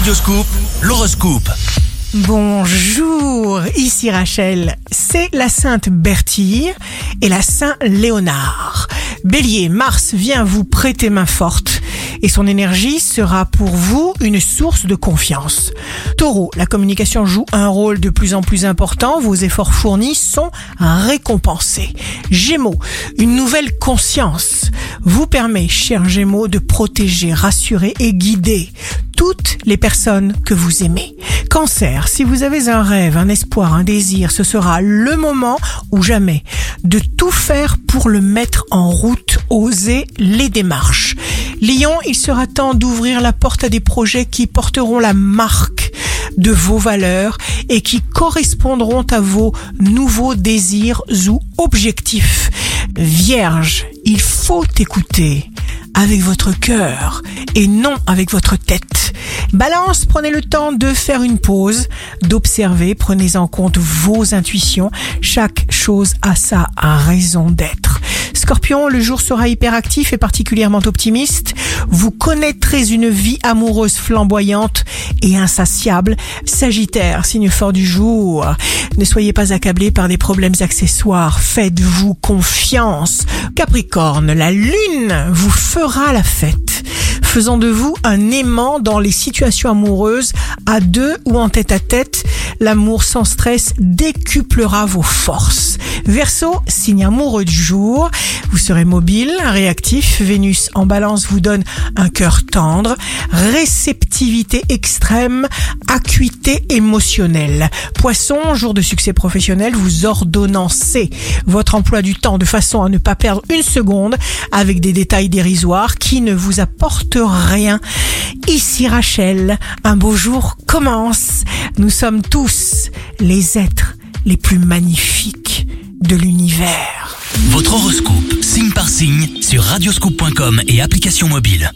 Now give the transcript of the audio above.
Radioscoop, l'horoscope. Bonjour, ici Rachel. C'est la Sainte Bertille et la Saint Léonard. Bélier, Mars vient vous prêter main forte et son énergie sera pour vous une source de confiance. Taureau, la communication joue un rôle de plus en plus important, vos efforts fournis sont récompensés. Gémeaux, une nouvelle conscience vous permet, cher Gémeaux, de protéger, rassurer et guider toutes les personnes que vous aimez. Cancer, si vous avez un rêve, un espoir, un désir, ce sera le moment ou jamais de tout faire pour le mettre en route, oser les démarches. Lion, il sera temps d'ouvrir la porte à des projets qui porteront la marque de vos valeurs et qui correspondront à vos nouveaux désirs ou objectifs. Vierge, il faut écouter avec votre cœur et non avec votre tête. Balance, prenez le temps de faire une pause, d'observer, prenez en compte vos intuitions. Chaque chose a sa raison d'être. Scorpion, le jour sera hyperactif et particulièrement optimiste. Vous connaîtrez une vie amoureuse flamboyante et insatiable. Sagittaire, signe fort du jour. Ne soyez pas accablé par des problèmes accessoires. Faites-vous confiance. Capricorne, la lune vous fera la fête faisant de vous un aimant dans les situations amoureuses à deux ou en tête à tête. L'amour sans stress décuplera vos forces. Verseau, signe amoureux du jour, vous serez mobile, réactif. Vénus en balance vous donne un cœur tendre, réceptivité extrême, acuité émotionnelle. Poisson, jour de succès professionnel, vous ordonnancez votre emploi du temps de façon à ne pas perdre une seconde avec des détails dérisoires qui ne vous apportent rien. Ici Rachel, un beau jour commence. Nous sommes tous les êtres les plus magnifiques de l'univers. Votre horoscope, signe par signe, sur radioscoop.com et application mobile.